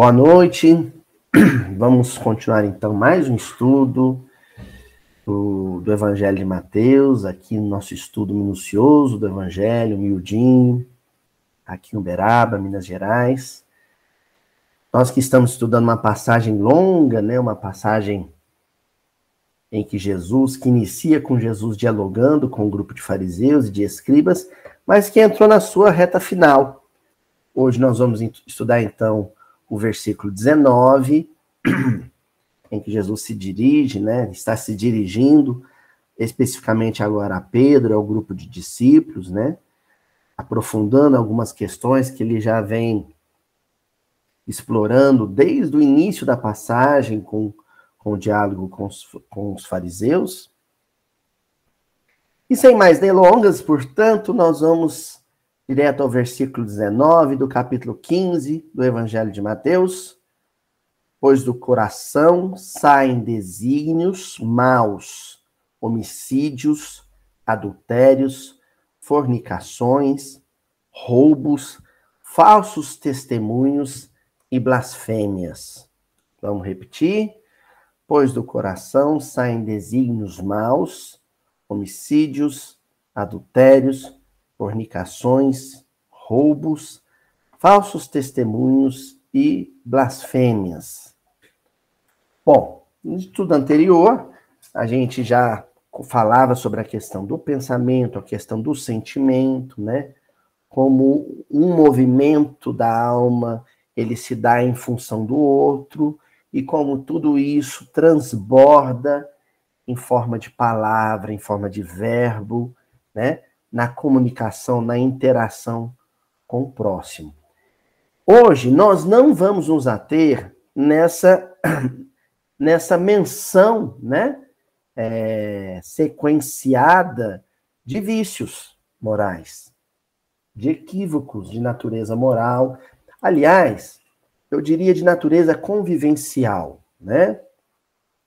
Boa noite. Vamos continuar então mais um estudo do, do Evangelho de Mateus, aqui no nosso estudo minucioso do Evangelho, miudinho, aqui em Uberaba, Minas Gerais. Nós que estamos estudando uma passagem longa, né, uma passagem em que Jesus, que inicia com Jesus dialogando com um grupo de fariseus e de escribas, mas que entrou na sua reta final. Hoje nós vamos estudar então o versículo 19, em que Jesus se dirige, né, está se dirigindo especificamente agora a Pedro, ao grupo de discípulos, né, aprofundando algumas questões que ele já vem explorando desde o início da passagem com, com o diálogo com os, com os fariseus. E sem mais delongas, portanto, nós vamos direto ao versículo 19 do capítulo 15 do Evangelho de Mateus. Pois do coração saem desígnios maus, homicídios, adultérios, fornicações, roubos, falsos testemunhos e blasfêmias. Vamos repetir? Pois do coração saem desígnios maus, homicídios, adultérios, fornicações, roubos, falsos testemunhos e blasfêmias. Bom, no estudo anterior, a gente já falava sobre a questão do pensamento, a questão do sentimento, né? Como um movimento da alma ele se dá em função do outro, e como tudo isso transborda em forma de palavra, em forma de verbo, né? Na comunicação, na interação com o próximo. Hoje nós não vamos nos ater nessa nessa menção, né, é, sequenciada de vícios morais, de equívocos de natureza moral, Aliás, eu diria de natureza convivencial, né?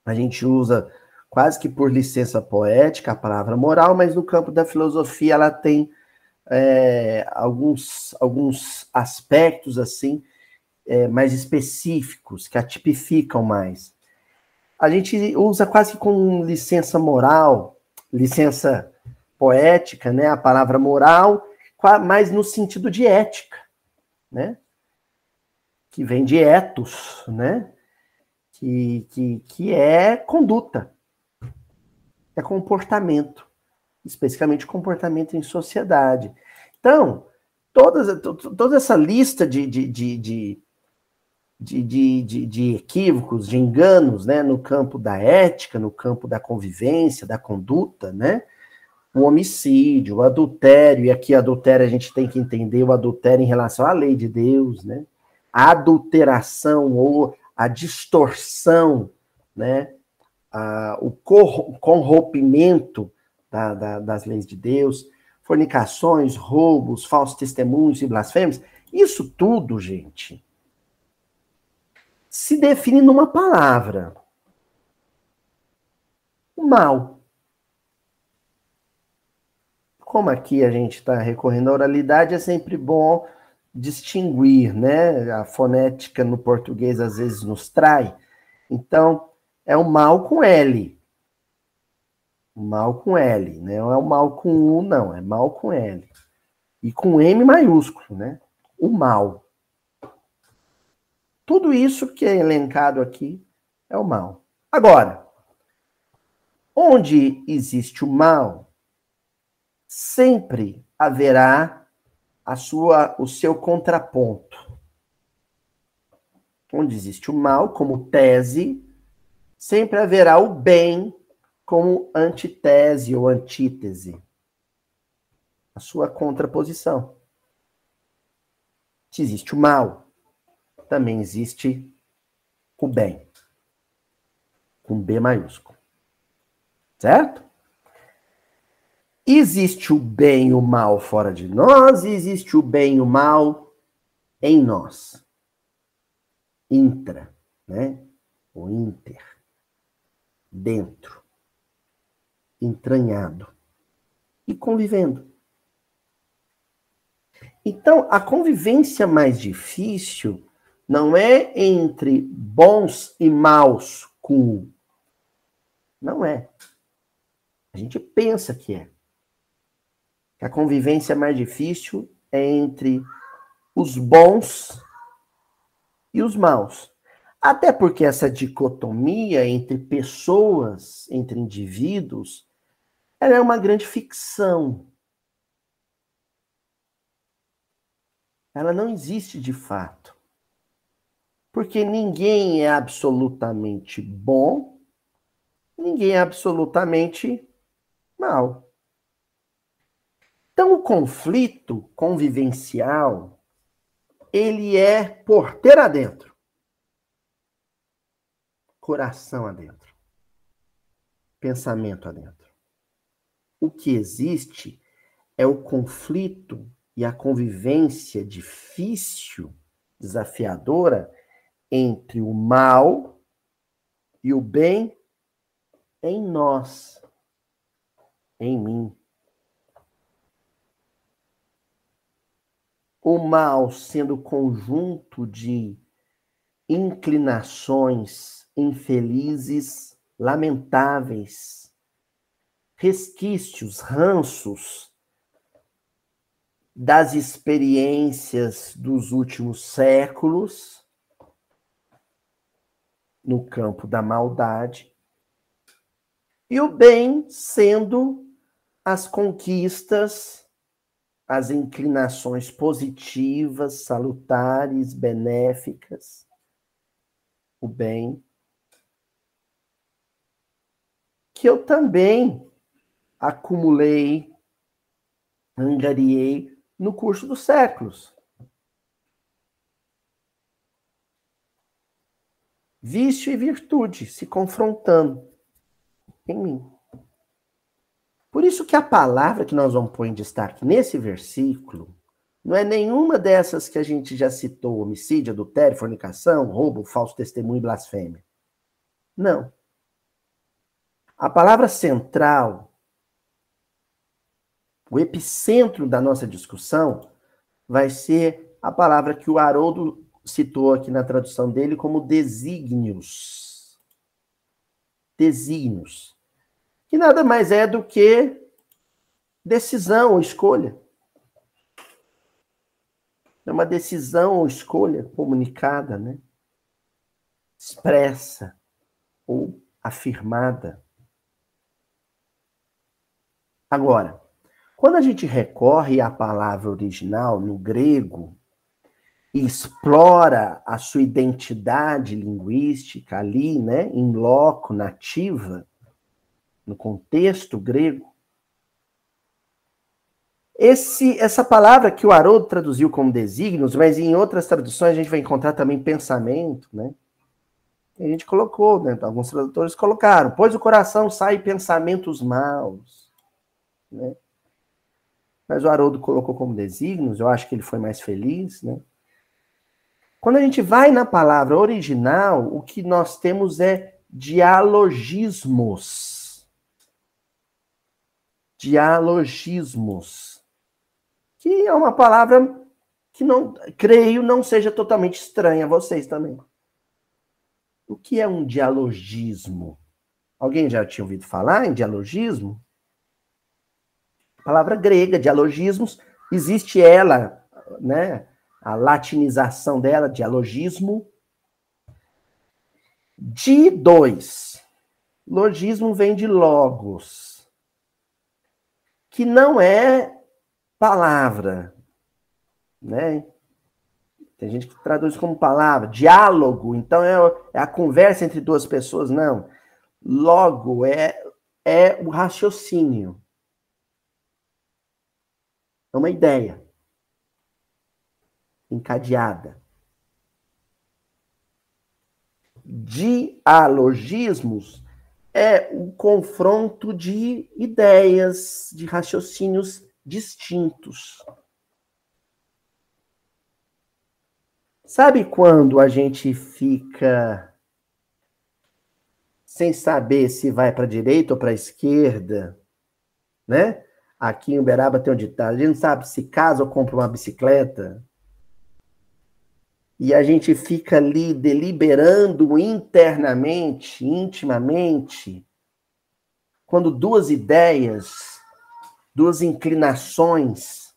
A gente usa quase que por licença poética a palavra moral, mas no campo da filosofia ela tem é, alguns, alguns aspectos assim é, mais específicos que a tipificam mais. A gente usa quase com licença moral, licença poética, né? A palavra moral, mais no sentido de ética, né? que vem de ethos, né? Que, que, que é conduta, é comportamento, especificamente comportamento em sociedade. Então, todas, toda essa lista de, de, de, de de, equívocos, de enganos, né, no campo da ética, no campo da convivência, da conduta, né, o homicídio, o adultério, e aqui adultério a gente tem que entender o adultério em relação à lei de Deus, né, a adulteração ou a distorção, né, a, o corrompimento da, da, das leis de Deus, fornicações, roubos, falsos testemunhos e blasfêmias, isso tudo, gente, se define numa palavra: o mal. Como aqui a gente está recorrendo à oralidade, é sempre bom distinguir, né? A fonética no português às vezes nos trai. Então, é o mal com L. Mal com L, né? Não é o mal com U, não, é mal com L. E com M maiúsculo, né? O mal. Tudo isso que é elencado aqui é o mal. Agora, onde existe o mal, sempre haverá a sua, o seu contraponto. Onde existe o mal como tese, sempre haverá o bem como antitese ou antítese. A sua contraposição. Se existe o mal, também existe o bem. Com B maiúsculo. Certo? Existe o bem e o mal fora de nós, existe o bem e o mal em nós. Intra, né? O inter. Dentro. Entranhado. E convivendo. Então, a convivência mais difícil não é entre bons e maus Não é. A gente pensa que é. Que a convivência mais difícil é entre os bons e os maus. Até porque essa dicotomia entre pessoas, entre indivíduos, ela é uma grande ficção. Ela não existe de fato. Porque ninguém é absolutamente bom, ninguém é absolutamente mal. Então, o conflito convivencial, ele é porteira adentro. Coração adentro. Pensamento adentro. O que existe é o conflito e a convivência difícil, desafiadora, entre o mal e o bem em nós, em mim. O mal sendo conjunto de inclinações infelizes, lamentáveis, resquícios, ranços das experiências dos últimos séculos no campo da maldade, e o bem sendo as conquistas, as inclinações positivas, salutares, benéficas, o bem, que eu também acumulei, angariei no curso dos séculos. Vício e virtude se confrontando em mim. Por isso que a palavra que nós vamos pôr em destaque nesse versículo não é nenhuma dessas que a gente já citou: homicídio, adultério, fornicação, roubo, falso testemunho e blasfêmia. Não. A palavra central o epicentro da nossa discussão vai ser a palavra que o Haroldo citou aqui na tradução dele como desígnios. Desígnios. Que nada mais é do que decisão ou escolha. É uma decisão ou escolha comunicada, né? Expressa ou afirmada. Agora, quando a gente recorre à palavra original no grego e explora a sua identidade linguística ali, né, em loco, nativa, no contexto grego, esse, essa palavra que o Haroldo traduziu como desígnios, mas em outras traduções a gente vai encontrar também pensamento, né? a gente colocou, né? alguns tradutores colocaram, pois o coração sai pensamentos maus, né? mas o Haroldo colocou como desígnios, eu acho que ele foi mais feliz, né? Quando a gente vai na palavra original, o que nós temos é dialogismos. Dialogismos. Que é uma palavra que não, creio, não seja totalmente estranha a vocês também. O que é um dialogismo? Alguém já tinha ouvido falar em dialogismo? Palavra grega, dialogismos, existe ela, né? A latinização dela, dialogismo. De dois. Logismo vem de logos, que não é palavra, né? Tem gente que traduz como palavra, diálogo, então é, é a conversa entre duas pessoas, não. Logo é, é o raciocínio. É uma ideia encadeada. Dialogismos é o confronto de ideias, de raciocínios distintos. Sabe quando a gente fica sem saber se vai para a direita ou para a esquerda, né? Aqui em Uberaba tem um ditado: a gente não sabe se casa ou compra uma bicicleta. e a gente fica ali deliberando internamente, intimamente, quando duas ideias, duas inclinações,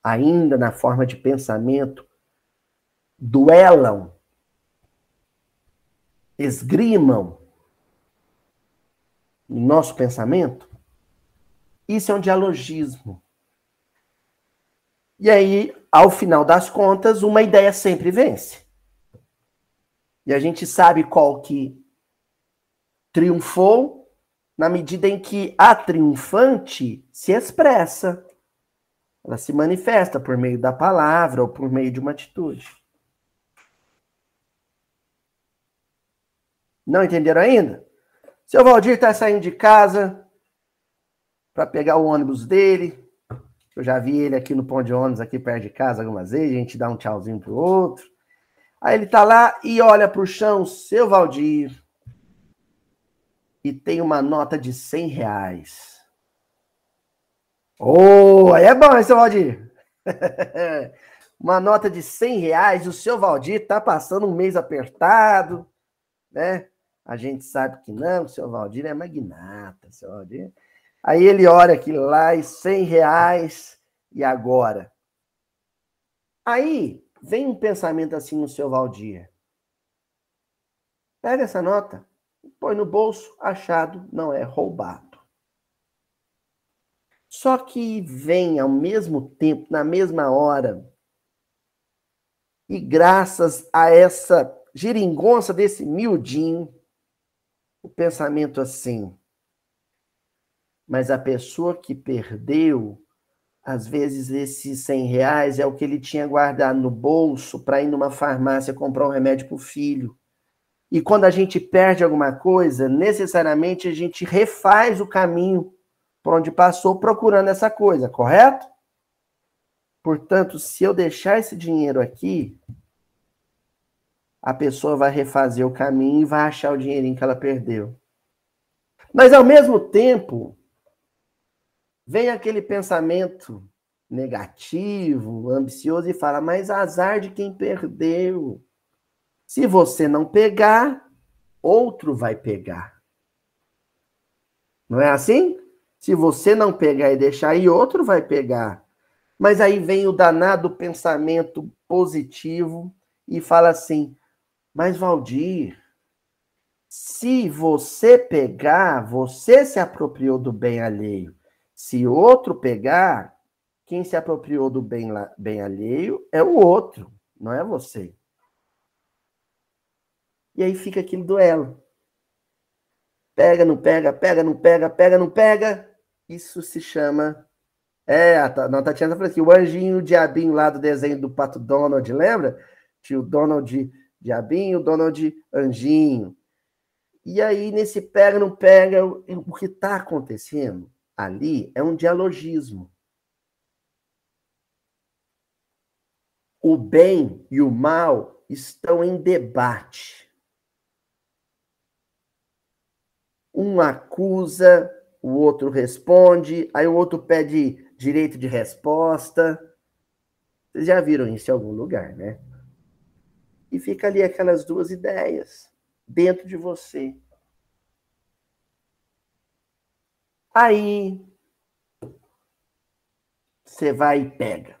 ainda na forma de pensamento, duelam, esgrimam no nosso pensamento, isso é um dialogismo. E aí, ao final das contas, uma ideia sempre vence. E a gente sabe qual que triunfou na medida em que a triunfante se expressa. Ela se manifesta por meio da palavra ou por meio de uma atitude. Não entenderam ainda? Seu Valdir está saindo de casa para pegar o ônibus dele. Eu já vi ele aqui no ponto de ônibus, aqui perto de casa, algumas vezes. A gente dá um tchauzinho pro outro. Aí ele tá lá e olha pro chão, seu Valdir. E tem uma nota de 100 reais. Oh, aí é bom, hein, seu Valdir? uma nota de 100 reais. O seu Valdir tá passando um mês apertado, né? A gente sabe que não, o seu Valdir é magnata, seu Valdir. Aí ele olha aquilo lá e 100 reais, e agora? Aí vem um pensamento assim no seu Valdir. Pega essa nota, põe no bolso, achado, não é roubado. Só que vem ao mesmo tempo, na mesma hora, e graças a essa geringonça desse miudinho, o pensamento assim. Mas a pessoa que perdeu, às vezes esses 100 reais é o que ele tinha guardado no bolso para ir numa farmácia comprar um remédio para o filho. E quando a gente perde alguma coisa, necessariamente a gente refaz o caminho por onde passou procurando essa coisa, correto? Portanto, se eu deixar esse dinheiro aqui, a pessoa vai refazer o caminho e vai achar o dinheirinho que ela perdeu. Mas ao mesmo tempo, vem aquele pensamento negativo, ambicioso e fala: "Mas azar de quem perdeu. Se você não pegar, outro vai pegar." Não é assim? Se você não pegar e deixar aí, outro vai pegar. Mas aí vem o danado pensamento positivo e fala assim: mas, Valdir, se você pegar, você se apropriou do bem alheio. Se outro pegar, quem se apropriou do bem, bem alheio é o outro, não é você. E aí fica aquele duelo. Pega, não pega, pega, não pega, pega, não pega. Isso se chama. É, a Tatiana falou assim: o anjinho, o diabinho lá do desenho do Pato Donald, lembra? Tio Donald Diabinho, Donald Anjinho. E aí, nesse pega, não pega, o que está acontecendo ali é um dialogismo. O bem e o mal estão em debate. Um acusa, o outro responde, aí o outro pede direito de resposta. Vocês já viram isso em algum lugar, né? E fica ali aquelas duas ideias dentro de você. Aí você vai e pega.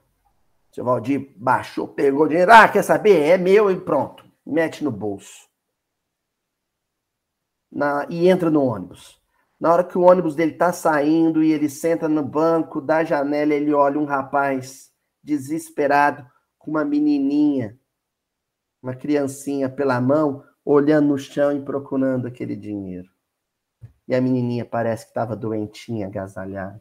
Seu Valdir baixou, pegou o dinheiro. Ah, quer saber? É meu e pronto. Mete no bolso. Na, e entra no ônibus. Na hora que o ônibus dele tá saindo e ele senta no banco da janela, ele olha um rapaz desesperado com uma menininha uma criancinha pela mão, olhando no chão e procurando aquele dinheiro. E a menininha parece que estava doentinha, agasalhada.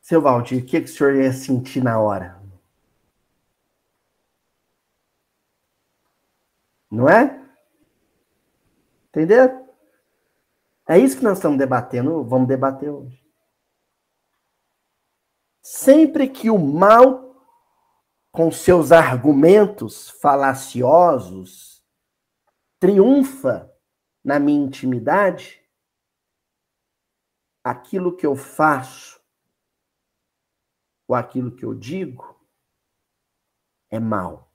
Seu Valdir, o que, que o senhor ia sentir na hora? Não é? Entendeu? É isso que nós estamos debatendo, vamos debater hoje. Sempre que o mal, com seus argumentos falaciosos, triunfa na minha intimidade, aquilo que eu faço ou aquilo que eu digo é mal.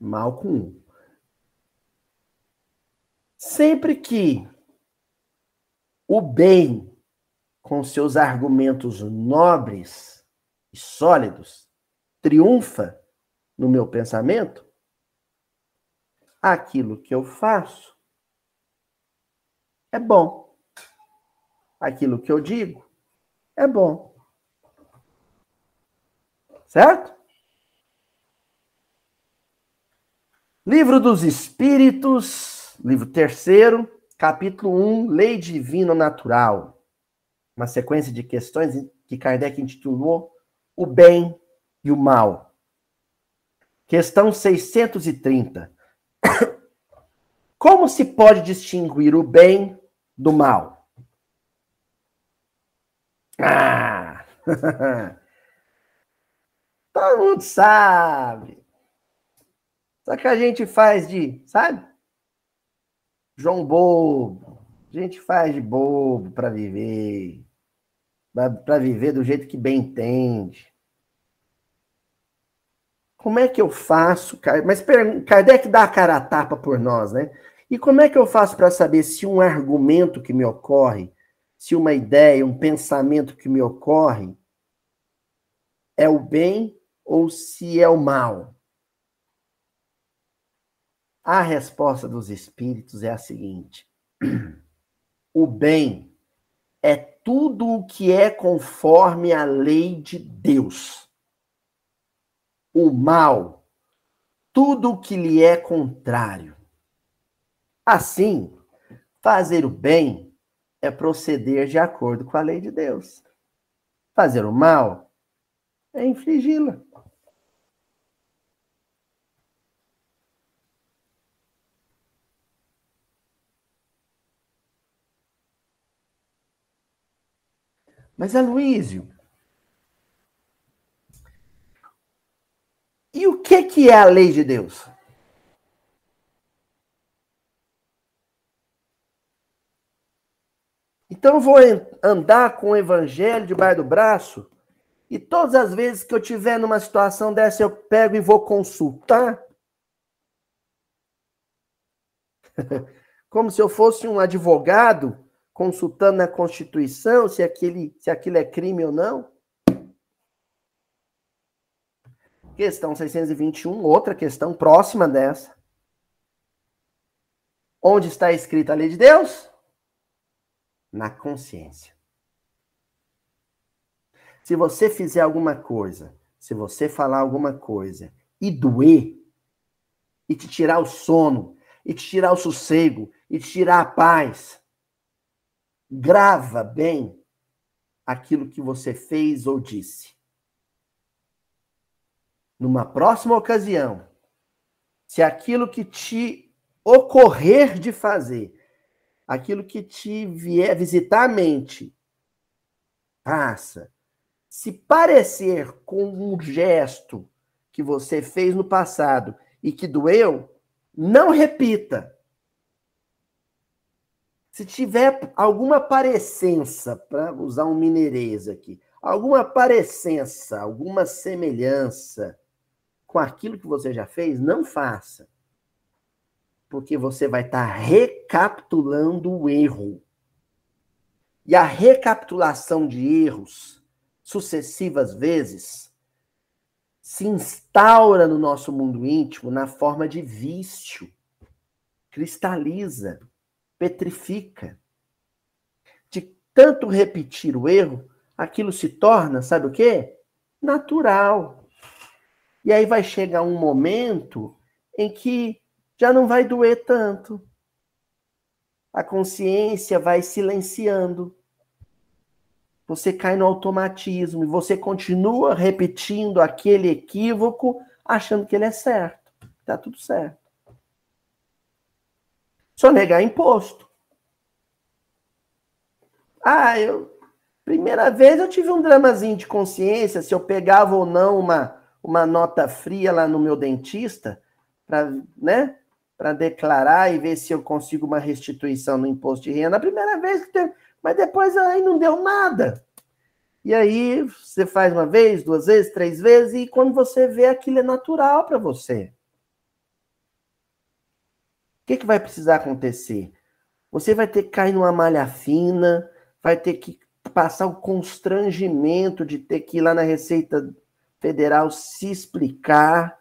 Mal com um. Sempre que o bem, com seus argumentos nobres e sólidos, triunfa no meu pensamento, aquilo que eu faço é bom. Aquilo que eu digo é bom. Certo? Livro dos Espíritos, livro terceiro, capítulo 1, Lei Divina Natural. Uma sequência de questões que Kardec intitulou O Bem e o Mal. Questão 630. Como se pode distinguir o bem do mal? Ah! Todo mundo sabe. Só que a gente faz de, sabe? João bobo. A gente faz de bobo para viver. Para viver do jeito que bem entende. Como é que eu faço? Mas Kardec dá a cara a tapa por nós, né? E como é que eu faço para saber se um argumento que me ocorre, se uma ideia, um pensamento que me ocorre é o bem ou se é o mal? A resposta dos espíritos é a seguinte: o bem é tudo o que é conforme a lei de Deus. O mal, tudo o que lhe é contrário. Assim, fazer o bem é proceder de acordo com a lei de Deus. Fazer o mal é infligi-la. Mas, Aloísio, e o que, que é a lei de Deus? Então eu vou andar com o evangelho debaixo do braço e todas as vezes que eu tiver numa situação dessa eu pego e vou consultar como se eu fosse um advogado consultando na Constituição se, aquele, se aquilo é crime ou não. Questão 621, outra questão próxima dessa. Onde está escrita a lei de Deus? Na consciência. Se você fizer alguma coisa, se você falar alguma coisa e doer, e te tirar o sono, e te tirar o sossego, e te tirar a paz, grava bem aquilo que você fez ou disse. Numa próxima ocasião, se aquilo que te ocorrer de fazer, aquilo que te vier visitar a mente, faça. Se parecer com um gesto que você fez no passado e que doeu, não repita. Se tiver alguma parecença, para usar um mineirês aqui, alguma parecença, alguma semelhança com aquilo que você já fez, não faça. Porque você vai estar tá recapitulando o erro. E a recapitulação de erros sucessivas vezes se instaura no nosso mundo íntimo na forma de vício, cristaliza petrifica. De tanto repetir o erro, aquilo se torna, sabe o quê? Natural. E aí vai chegar um momento em que já não vai doer tanto. A consciência vai silenciando. Você cai no automatismo e você continua repetindo aquele equívoco, achando que ele é certo. Tá tudo certo. Sonegar imposto. Ah, eu. Primeira vez eu tive um dramazinho de consciência se eu pegava ou não uma, uma nota fria lá no meu dentista, para né, para declarar e ver se eu consigo uma restituição no imposto de renda. A primeira vez que Mas depois aí não deu nada. E aí você faz uma vez, duas vezes, três vezes, e quando você vê aquilo é natural para você. Que, que vai precisar acontecer? Você vai ter que cair numa malha fina, vai ter que passar o constrangimento de ter que ir lá na Receita Federal se explicar.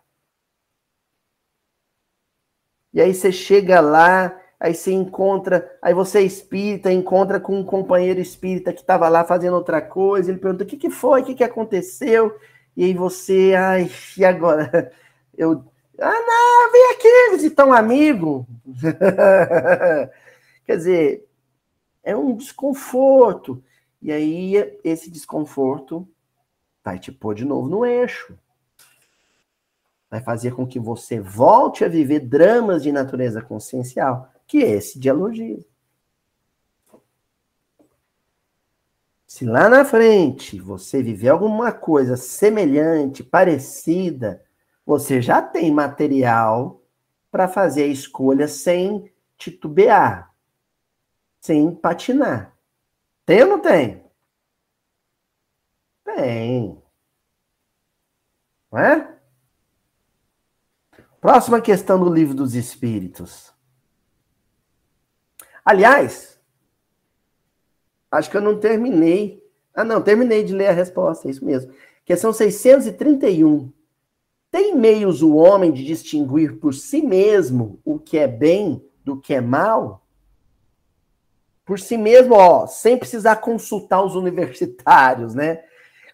E aí você chega lá, aí você encontra, aí você é espírita, encontra com um companheiro espírita que estava lá fazendo outra coisa, ele pergunta: o que, que foi, o que, que aconteceu? E aí você, ai, e agora? Eu, ah, não, vem aqui visitar um amigo. Quer dizer, é um desconforto. E aí, esse desconforto vai te pôr de novo no eixo. Vai fazer com que você volte a viver dramas de natureza consciencial que é esse dialogismo. Se lá na frente você viver alguma coisa semelhante, parecida, você já tem material para fazer a escolha sem titubear, sem patinar. Tem ou não tem? Tem. Não é? Próxima questão do livro dos Espíritos. Aliás, acho que eu não terminei. Ah, não, terminei de ler a resposta, é isso mesmo. Questão 631. Tem meios o homem de distinguir por si mesmo o que é bem do que é mal? Por si mesmo, ó, sem precisar consultar os universitários, né?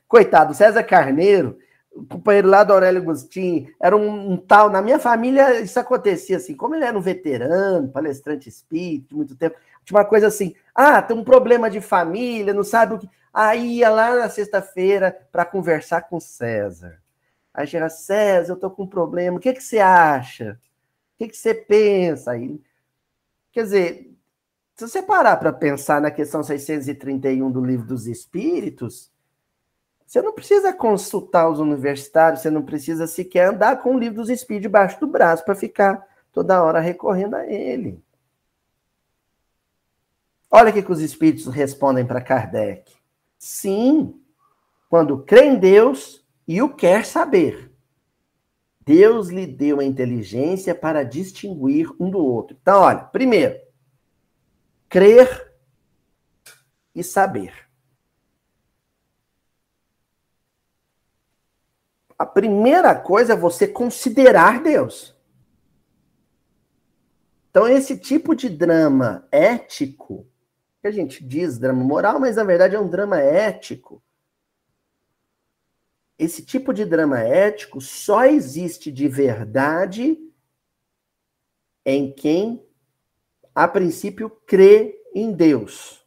Coitado, César Carneiro, o companheiro lá do Aurélio Agostinho, era um, um, tal. Na minha família, isso acontecia assim. Como ele era um veterano, palestrante espírito, muito tempo, tinha uma coisa assim: ah, tem um problema de família, não sabe o que. Aí ia lá na sexta-feira para conversar com César. Aí chega, César, eu tô com um problema, o que, que você acha? O que, que você pensa? Aí, quer dizer, se você parar para pensar na questão 631 do Livro dos Espíritos, você não precisa consultar os universitários, você não precisa sequer andar com o livro dos espíritos debaixo do braço para ficar toda hora recorrendo a ele. Olha o que os espíritos respondem para Kardec. Sim, quando crê em Deus e o quer saber. Deus lhe deu a inteligência para distinguir um do outro. Então, olha, primeiro, crer e saber. a primeira coisa é você considerar Deus. Então, esse tipo de drama ético, que a gente diz drama moral, mas na verdade é um drama ético. Esse tipo de drama ético só existe de verdade em quem, a princípio, crê em Deus.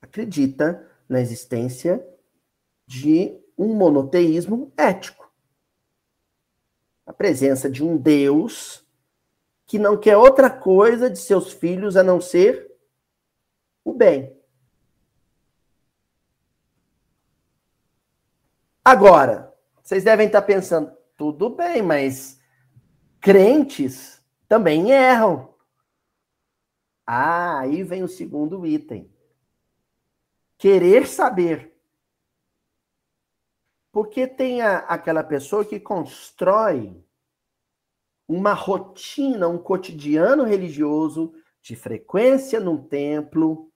Acredita na existência de um monoteísmo ético. A presença de um Deus que não quer outra coisa de seus filhos a não ser o bem. Agora, vocês devem estar pensando, tudo bem, mas crentes também erram. Ah, aí vem o segundo item. Querer saber. Porque tem a, aquela pessoa que constrói uma rotina, um cotidiano religioso de frequência num templo,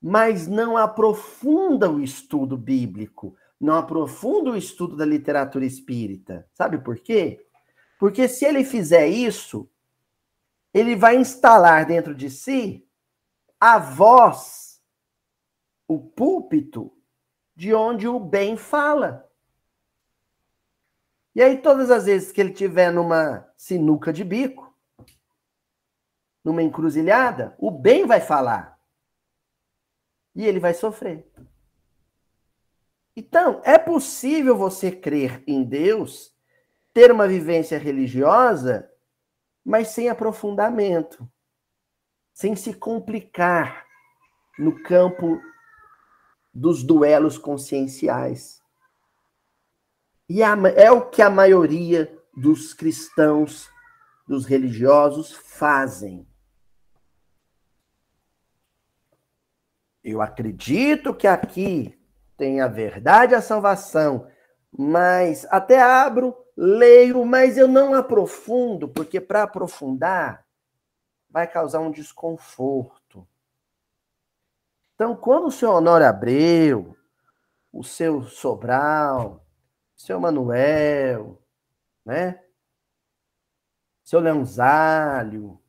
mas não aprofunda o estudo bíblico, não aprofunda o estudo da literatura espírita. Sabe por quê? Porque se ele fizer isso, ele vai instalar dentro de si a voz, o púlpito de onde o bem fala. E aí, todas as vezes que ele tiver numa sinuca de bico, numa encruzilhada, o bem vai falar. E ele vai sofrer. Então, é possível você crer em Deus, ter uma vivência religiosa, mas sem aprofundamento, sem se complicar no campo dos duelos conscienciais. E é o que a maioria dos cristãos, dos religiosos, fazem. Eu acredito que aqui tem a verdade, a salvação, mas até abro, leio, mas eu não aprofundo, porque para aprofundar vai causar um desconforto. Então, quando o senhor Honório Abreu, o seu Sobral, o seu Manuel, né? Seu Leãozálio,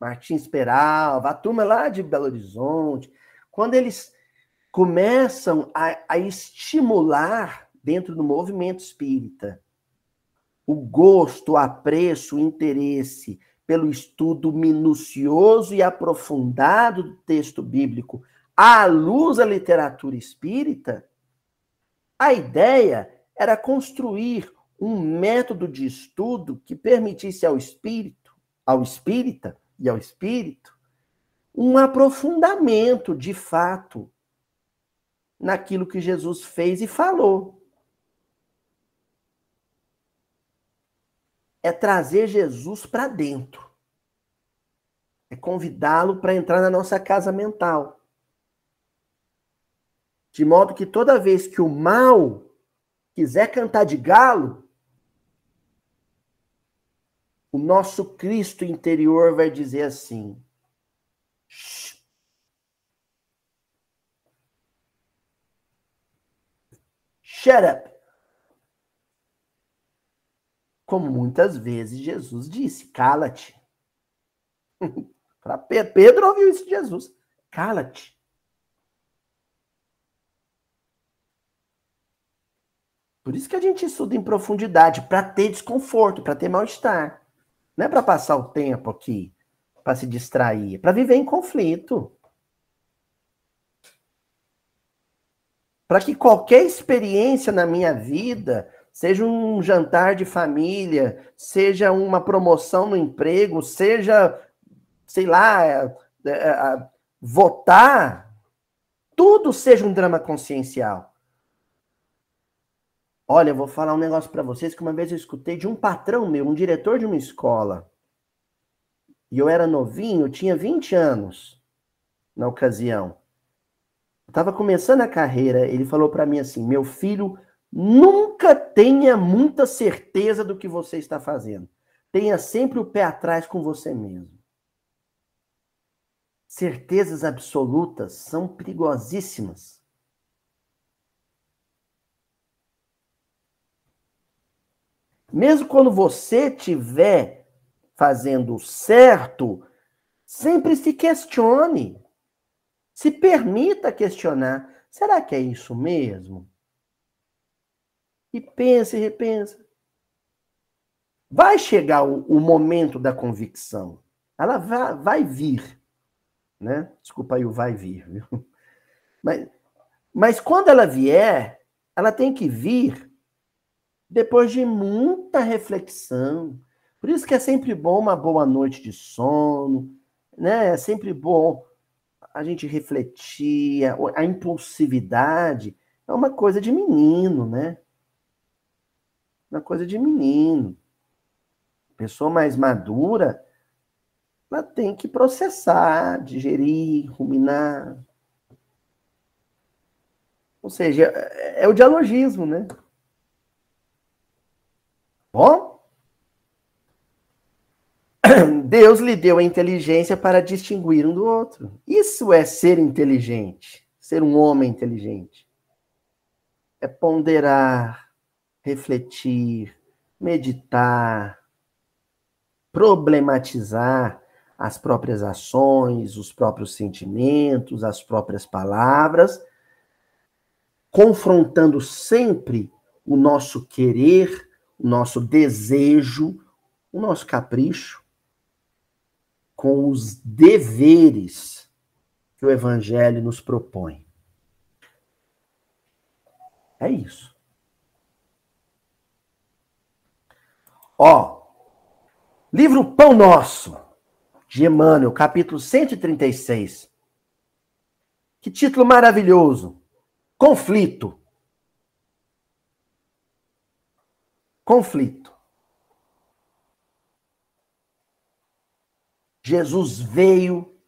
Martins Peralva, a turma lá de Belo Horizonte, quando eles começam a, a estimular dentro do movimento espírita o gosto, o apreço, o interesse pelo estudo minucioso e aprofundado do texto bíblico à luz da literatura espírita, a ideia era construir um método de estudo que permitisse ao espírito, ao espírita e ao espírito, um aprofundamento de fato naquilo que Jesus fez e falou. É trazer Jesus para dentro. É convidá-lo para entrar na nossa casa mental. De modo que toda vez que o mal quiser cantar de galo, o nosso Cristo interior vai dizer assim: Shut up. Como muitas vezes Jesus disse, cala-te. Pedro ouviu isso de Jesus. Cala-te. Por isso que a gente estuda em profundidade, para ter desconforto, para ter mal-estar. Não é para passar o tempo aqui, para se distrair, é para viver em conflito. Para que qualquer experiência na minha vida, seja um jantar de família, seja uma promoção no emprego, seja, sei lá, é, é, é, votar, tudo seja um drama consciencial. Olha, eu vou falar um negócio para vocês que uma vez eu escutei de um patrão meu, um diretor de uma escola. E eu era novinho, eu tinha 20 anos na ocasião estava começando a carreira, ele falou para mim assim: meu filho, nunca tenha muita certeza do que você está fazendo. Tenha sempre o pé atrás com você mesmo. Certezas absolutas são perigosíssimas. Mesmo quando você estiver fazendo certo, sempre se questione. Se permita questionar: será que é isso mesmo? E pense e repensa. Vai chegar o, o, momento da convicção. Ela vai, vai vir. Né? Desculpa aí o vai vir, viu? Mas, mas quando ela vier, ela tem que vir depois de muita reflexão. Por isso que é sempre bom uma boa noite de sono, né? É sempre bom a gente refletir, a impulsividade é uma coisa de menino, né? Uma coisa de menino. Pessoa mais madura, ela tem que processar, digerir, ruminar. Ou seja, é, é o dialogismo, né? Bom, Deus lhe deu a inteligência para distinguir um do outro. Isso é ser inteligente, ser um homem inteligente. É ponderar, refletir, meditar, problematizar as próprias ações, os próprios sentimentos, as próprias palavras, confrontando sempre o nosso querer, o nosso desejo, o nosso capricho com os deveres que o Evangelho nos propõe. É isso. Ó, livro Pão Nosso, de Emmanuel, capítulo 136. Que título maravilhoso! Conflito. Conflito. Jesus veio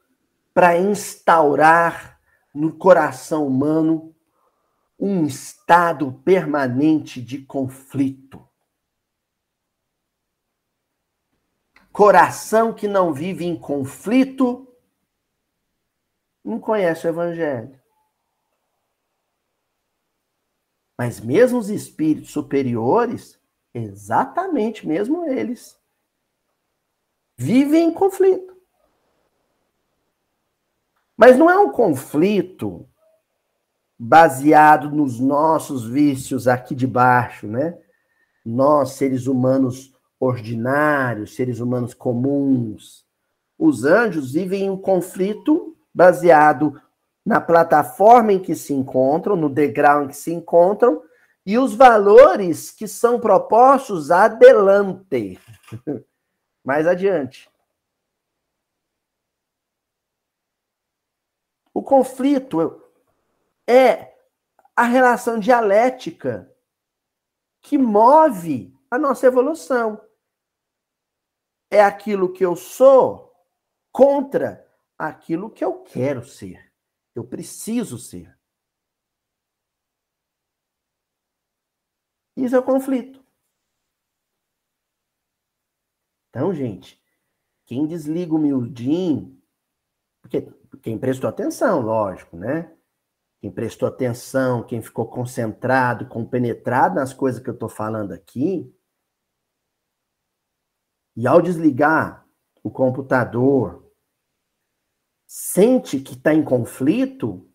para instaurar no coração humano um estado permanente de conflito. Coração que não vive em conflito não conhece o evangelho. Mas mesmo os espíritos superiores, exatamente mesmo eles, vivem em conflito. Mas não é um conflito baseado nos nossos vícios aqui de baixo, né? Nós, seres humanos ordinários, seres humanos comuns. Os anjos vivem em um conflito baseado na plataforma em que se encontram, no degrau em que se encontram, e os valores que são propostos adelante. Mais adiante. O conflito é a relação dialética que move a nossa evolução. É aquilo que eu sou contra aquilo que eu quero ser. Eu preciso ser. Isso é o conflito. Então, gente, quem desliga o miudinho, porque quem prestou atenção, lógico, né? Quem prestou atenção, quem ficou concentrado, compenetrado nas coisas que eu estou falando aqui, e ao desligar o computador, sente que está em conflito,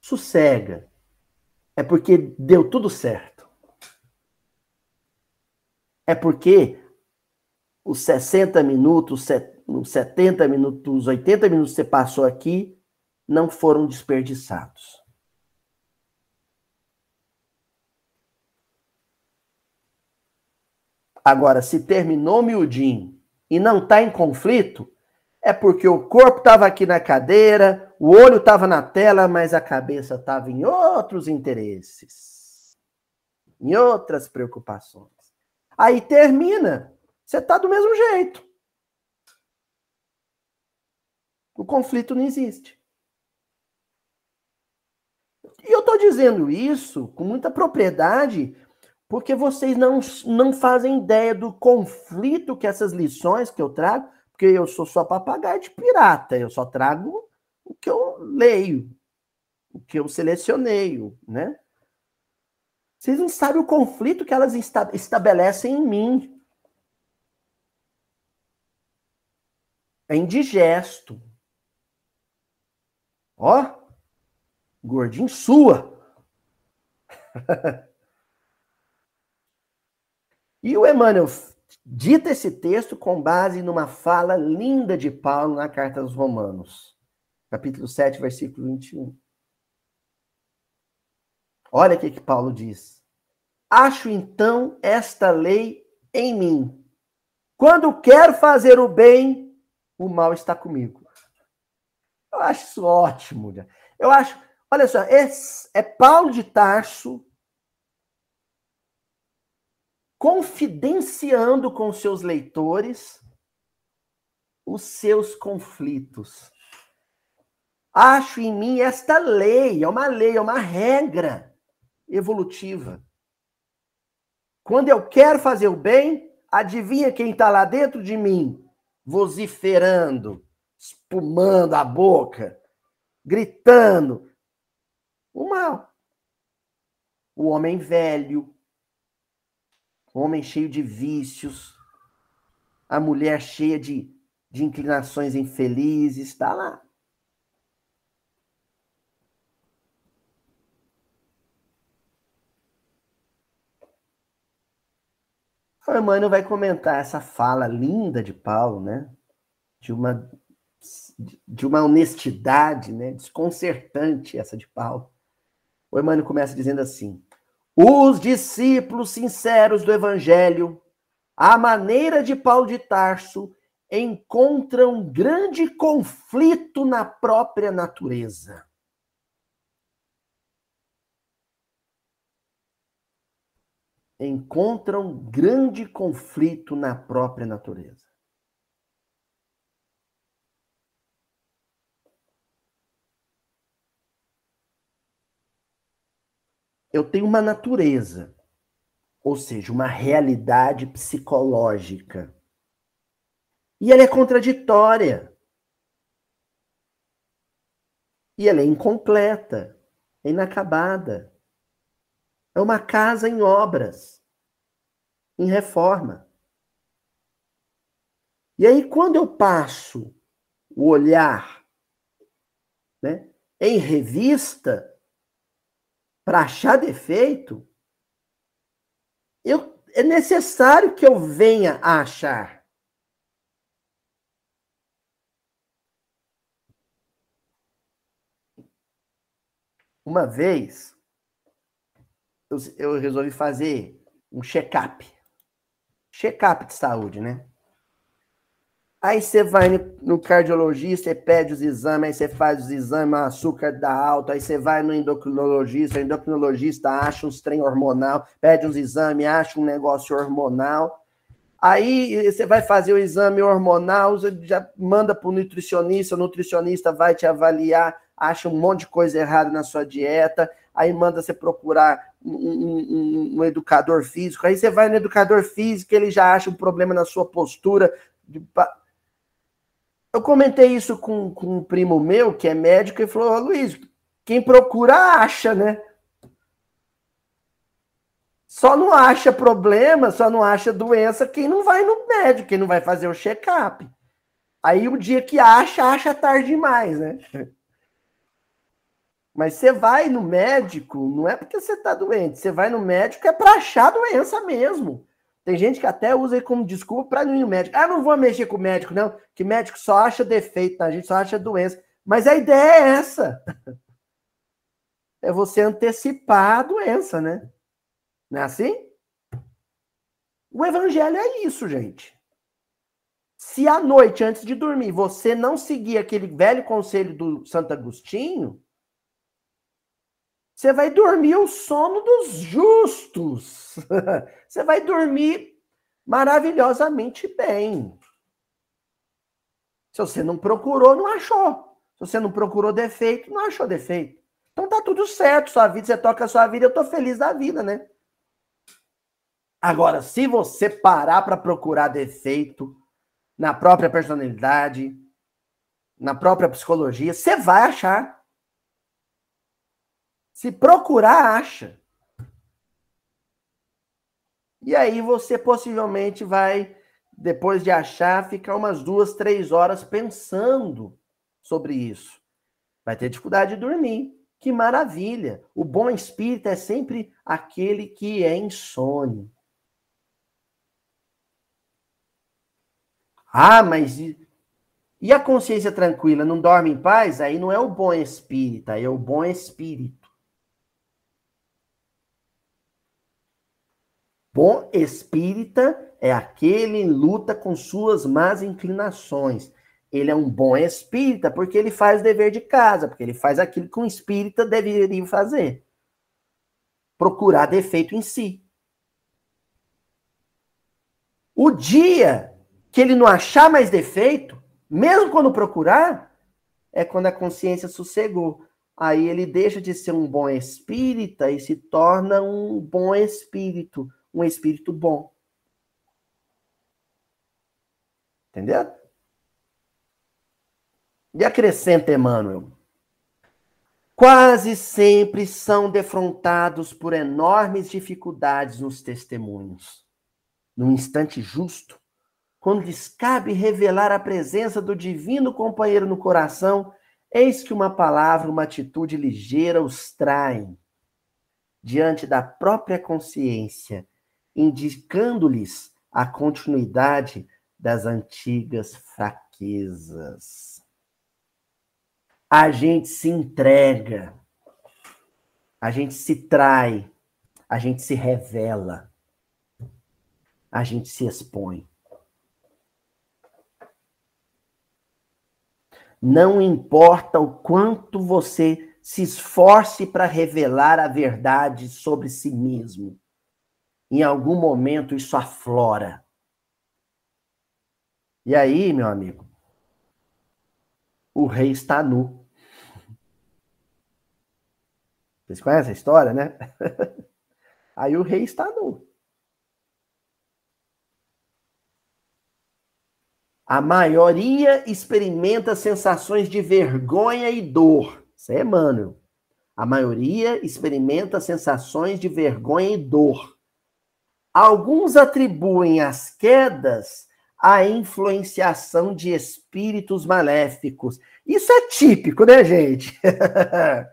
sossega. É porque deu tudo certo. É porque os 60 minutos, os 70 minutos, os 80 minutos que você passou aqui não foram desperdiçados. Agora, se terminou miudinho e não está em conflito, é porque o corpo estava aqui na cadeira, o olho estava na tela, mas a cabeça estava em outros interesses, em outras preocupações. Aí termina, você está do mesmo jeito. O conflito não existe. E eu estou dizendo isso com muita propriedade, porque vocês não, não fazem ideia do conflito que essas lições que eu trago porque eu sou só papagaio de pirata, eu só trago o que eu leio, o que eu selecionei, né? Vocês não sabem o conflito que elas esta estabelecem em mim. É indigesto. Ó, gordinho sua. e o Emmanuel Dita esse texto com base numa fala linda de Paulo na carta aos Romanos, capítulo 7, versículo 21. Olha o que, que Paulo diz. Acho então esta lei em mim. Quando quero fazer o bem, o mal está comigo. Eu acho isso ótimo. Eu acho, olha só, é, é Paulo de Tarso confidenciando com seus leitores os seus conflitos. Acho em mim esta lei, é uma lei, é uma regra evolutiva. Quando eu quero fazer o bem, adivinha quem está lá dentro de mim? Vociferando, espumando a boca, gritando. O mal. O homem velho, homem cheio de vícios, a mulher cheia de, de inclinações infelizes, está lá. O Emmanuel vai comentar essa fala linda de Paulo, né? De uma, de uma honestidade, né? Desconcertante essa de Paulo. O Emmanuel começa dizendo assim: os discípulos sinceros do Evangelho, à maneira de Paulo de Tarso, encontram grande conflito na própria natureza. encontram grande conflito na própria natureza. Eu tenho uma natureza, ou seja, uma realidade psicológica. E ela é contraditória. E ela é incompleta, é inacabada. É uma casa em obras, em reforma. E aí, quando eu passo o olhar né, em revista para achar defeito, eu, é necessário que eu venha a achar. Uma vez, eu, eu resolvi fazer um check-up. Check-up de saúde, né? Aí você vai no cardiologista, pede os exames, aí você faz os exames, o açúcar dá alto, aí você vai no endocrinologista, o endocrinologista acha uns trem hormonal, pede uns exames, acha um negócio hormonal. Aí você vai fazer o exame hormonal, já manda para o nutricionista, o nutricionista vai te avaliar, acha um monte de coisa errada na sua dieta, aí manda você procurar um, um, um, educador físico, aí você vai no educador físico, ele já acha um problema na sua postura. Eu comentei isso com, com um primo meu, que é médico, e falou: Luiz, quem procura acha, né? Só não acha problema, só não acha doença quem não vai no médico, quem não vai fazer o check-up. Aí o dia que acha, acha tarde demais, né? Mas você vai no médico, não é porque você está doente, você vai no médico é para achar doença mesmo. Tem gente que até usa como desculpa para não ir no médico. Ah, não vou mexer com o médico, não, que médico só acha defeito, a gente só acha doença. Mas a ideia é essa. É você antecipar a doença, né? Não é assim? O evangelho é isso, gente. Se à noite, antes de dormir, você não seguir aquele velho conselho do Santo Agostinho, você vai dormir o sono dos justos. Você vai dormir maravilhosamente bem. Se você não procurou, não achou. Se você não procurou defeito, não achou defeito. Então tá tudo certo, sua vida, você toca a sua vida, eu tô feliz da vida, né? Agora, se você parar para procurar defeito na própria personalidade, na própria psicologia, você vai achar. Se procurar, acha. E aí você possivelmente vai, depois de achar, ficar umas duas, três horas pensando sobre isso. Vai ter dificuldade de dormir. Que maravilha! O bom espírito é sempre aquele que é insônia. Ah, mas e a consciência tranquila não dorme em paz? Aí não é o bom espírita, é o bom espírito. Bom espírita é aquele em luta com suas más inclinações. Ele é um bom espírita porque ele faz o dever de casa, porque ele faz aquilo que um espírita deveria fazer. Procurar defeito em si. O dia que ele não achar mais defeito, mesmo quando procurar, é quando a consciência sossegou. Aí ele deixa de ser um bom espírita e se torna um bom espírito um espírito bom. Entendeu? E acrescenta Emmanuel. Quase sempre são defrontados por enormes dificuldades nos testemunhos. No instante justo, quando lhes cabe revelar a presença do divino companheiro no coração, eis que uma palavra, uma atitude ligeira os traem diante da própria consciência indicando-lhes a continuidade das antigas fraquezas. A gente se entrega, a gente se trai, a gente se revela, a gente se expõe. Não importa o quanto você se esforce para revelar a verdade sobre si mesmo em algum momento isso aflora. E aí, meu amigo, o rei está nu. Vocês conhecem a história, né? Aí o rei está nu. A maioria experimenta sensações de vergonha e dor. Isso é Emmanuel. A maioria experimenta sensações de vergonha e dor. Alguns atribuem as quedas à influenciação de espíritos maléficos. Isso é típico, né, gente?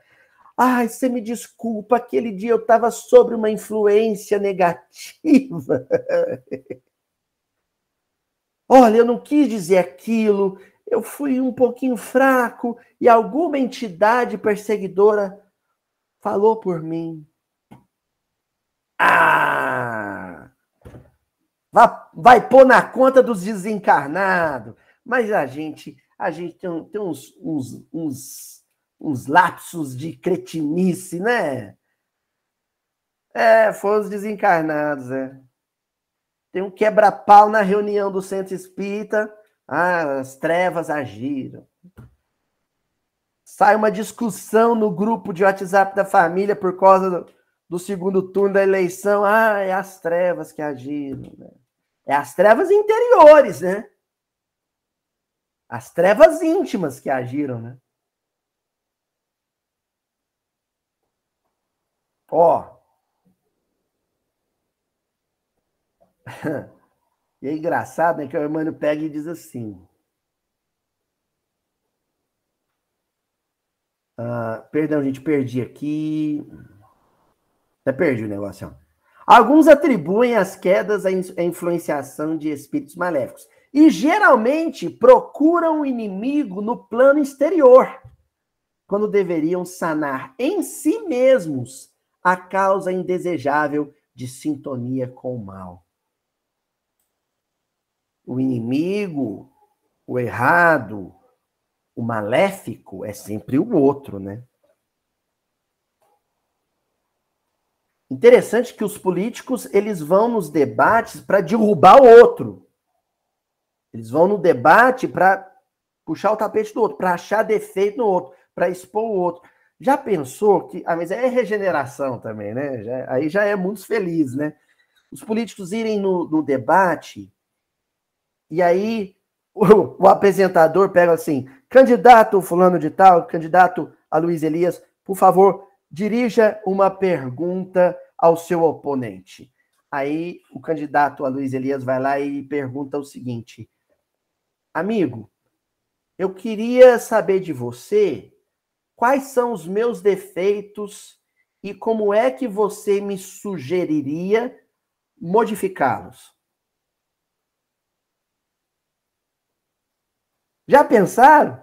Ai, você me desculpa, aquele dia eu estava sob uma influência negativa. Olha, eu não quis dizer aquilo, eu fui um pouquinho fraco e alguma entidade perseguidora falou por mim. Ah! Vai, vai pôr na conta dos desencarnados. Mas a gente, a gente tem, tem uns, uns, uns, uns lapsos de cretinice, né? É, foram os desencarnados, é. Tem um quebra-pau na reunião do centro espírita. Ah, as trevas agiram. Sai uma discussão no grupo de WhatsApp da família por causa do, do segundo turno da eleição. Ah, é as trevas que agiram. Né? É as trevas interiores, né? As trevas íntimas que agiram, né? Ó, e é engraçado, né? Que o Emmanuel pega e diz assim. Uh, perdão, gente, perdi aqui. Até perdi o negócio. Ó. Alguns atribuem as quedas à influenciação de espíritos maléficos e geralmente procuram o inimigo no plano exterior, quando deveriam sanar em si mesmos a causa indesejável de sintonia com o mal o inimigo, o errado, o maléfico é sempre o outro, né? Interessante que os políticos eles vão nos debates para derrubar o outro. Eles vão no debate para puxar o tapete do outro, para achar defeito no outro, para expor o outro. Já pensou que. Ah, mas é regeneração também, né? Já, aí já é muito feliz, né? Os políticos irem no, no debate e aí o, o, apresentador pega assim: candidato fulano de tal, candidato a Luiz Elias, por favor, dirija uma pergunta ao seu oponente. Aí o candidato a Luiz Elias vai lá e pergunta o seguinte: Amigo, eu queria saber de você quais são os meus defeitos e como é que você me sugeriria modificá-los. Já pensaram?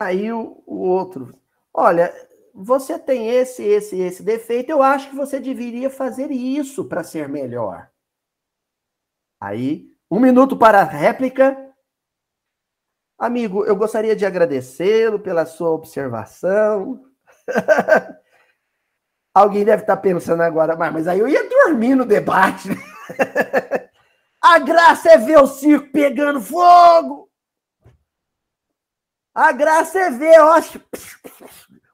Aí o, o outro, olha, você tem esse, esse, esse defeito, eu acho que você deveria fazer isso para ser melhor. Aí, um minuto para a réplica. Amigo, eu gostaria de agradecê-lo pela sua observação. Alguém deve estar pensando agora, mas aí eu ia dormir no debate. A graça é ver o circo pegando fogo. A graça é ver, ó,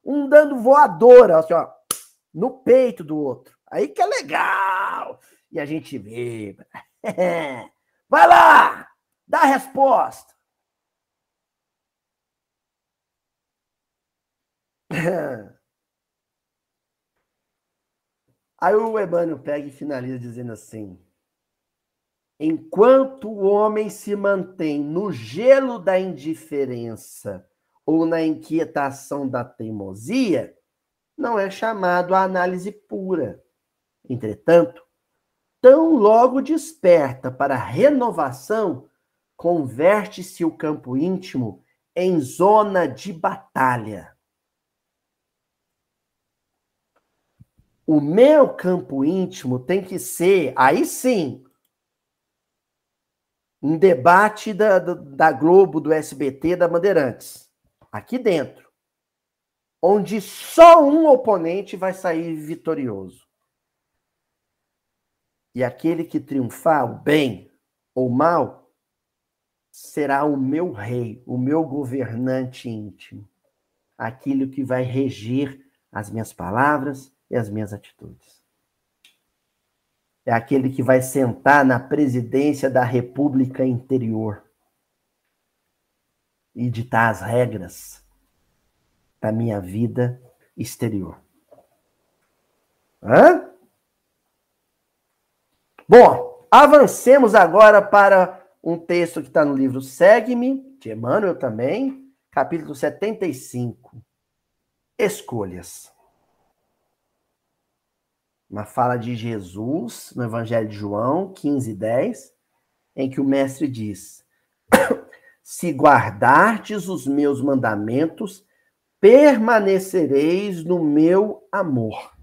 um dando voadora, assim, ó, no peito do outro. Aí que é legal. E a gente vê. Vai lá, dá a resposta. Aí o Emmanuel pega e finaliza dizendo assim: Enquanto o homem se mantém no gelo da indiferença ou na inquietação da teimosia, não é chamado a análise pura. Entretanto, tão logo desperta para a renovação, converte-se o campo íntimo em zona de batalha. O meu campo íntimo tem que ser, aí sim, um debate da, da Globo, do SBT, da Bandeirantes, aqui dentro, onde só um oponente vai sair vitorioso. E aquele que triunfar, o bem ou mal, será o meu rei, o meu governante íntimo. aquilo que vai reger as minhas palavras e as minhas atitudes. É aquele que vai sentar na presidência da República Interior e ditar as regras da minha vida exterior. Hã? Bom, avancemos agora para um texto que está no livro Segue-me, de Emmanuel também, capítulo 75. Escolhas. Uma fala de Jesus no Evangelho de João 15, 10, em que o mestre diz: Se guardardes os meus mandamentos, permanecereis no meu amor.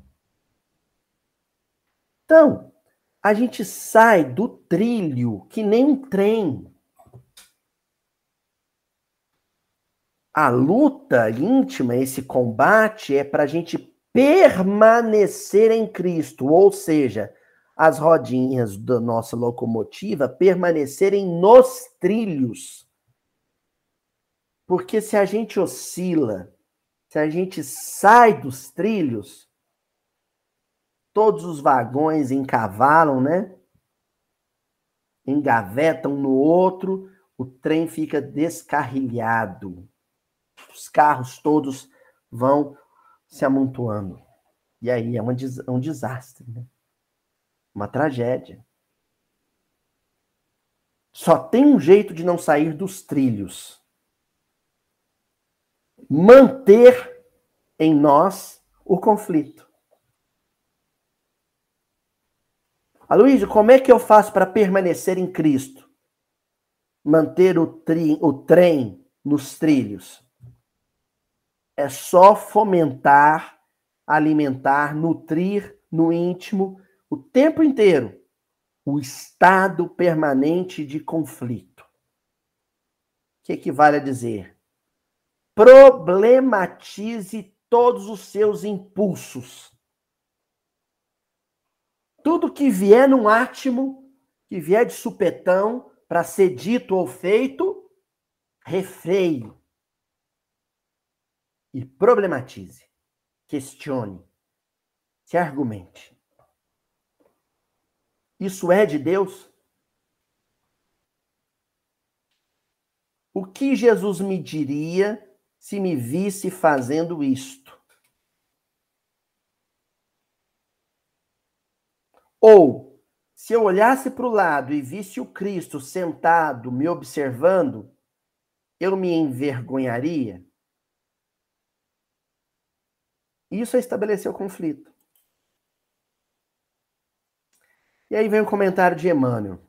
Então, a gente sai do trilho que nem um trem. A luta íntima, esse combate, é para a gente permanecer em Cristo, ou seja, as rodinhas da nossa locomotiva permanecerem nos trilhos. Porque se a gente oscila, se a gente sai dos trilhos, todos os vagões encavalam, né? Engavetam no outro, o trem fica descarrilhado. Os carros todos vão se amontoando. E aí é um desastre, né? Uma tragédia. Só tem um jeito de não sair dos trilhos. Manter em nós o conflito. Aloysio, como é que eu faço para permanecer em Cristo? Manter o, tri, o trem nos trilhos. É só fomentar, alimentar, nutrir no íntimo o tempo inteiro o estado permanente de conflito. O que equivale a dizer? Problematize todos os seus impulsos tudo que vier num átimo, que vier de supetão, para ser dito ou feito, refreie. E problematize. Questione. Se argumente. Isso é de Deus? O que Jesus me diria se me visse fazendo isto? Ou, se eu olhasse para o lado e visse o Cristo sentado me observando, eu me envergonharia? Isso é estabelecer o conflito. E aí vem o comentário de Emmanuel.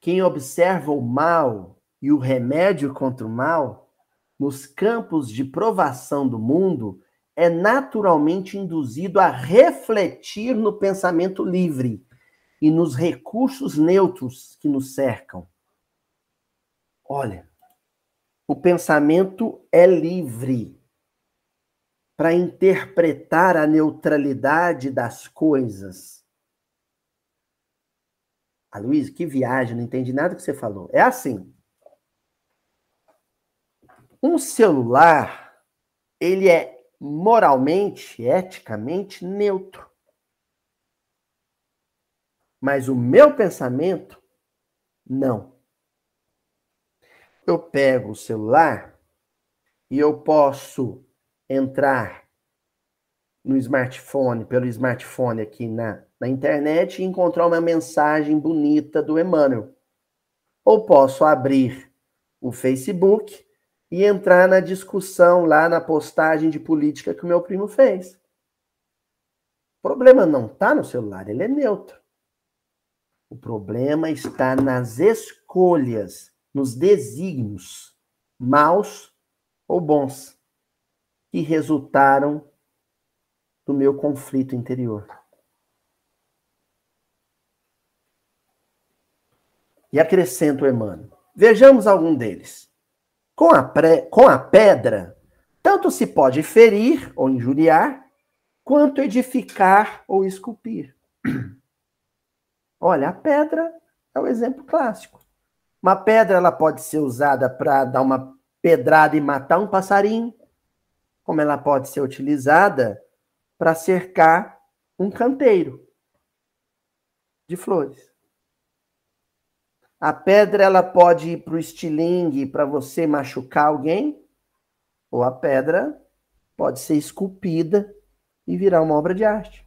Quem observa o mal e o remédio contra o mal, nos campos de provação do mundo, é naturalmente induzido a refletir no pensamento livre e nos recursos neutros que nos cercam. Olha, o pensamento é livre para interpretar a neutralidade das coisas. Ah, Luiz, que viagem, não entendi nada que você falou. É assim. Um celular, ele é moralmente, eticamente neutro. Mas o meu pensamento, não. Eu pego o celular e eu posso entrar no smartphone, pelo smartphone aqui na, na internet e encontrar uma mensagem bonita do Emmanuel. Ou posso abrir o Facebook e entrar na discussão lá na postagem de política que o meu primo fez. O problema não está no celular, ele é neutro. O problema está nas escolhas, nos desígnios, maus ou bons, que resultaram do meu conflito interior. E acrescento, Emmanuel. Vejamos algum deles. Com a, pré, com a pedra, tanto se pode ferir ou injuriar, quanto edificar ou esculpir. Olha, a pedra é o exemplo clássico. Uma pedra ela pode ser usada para dar uma pedrada e matar um passarinho, como ela pode ser utilizada para cercar um canteiro de flores. A pedra ela pode ir para o estilingue para você machucar alguém, ou a pedra pode ser esculpida e virar uma obra de arte.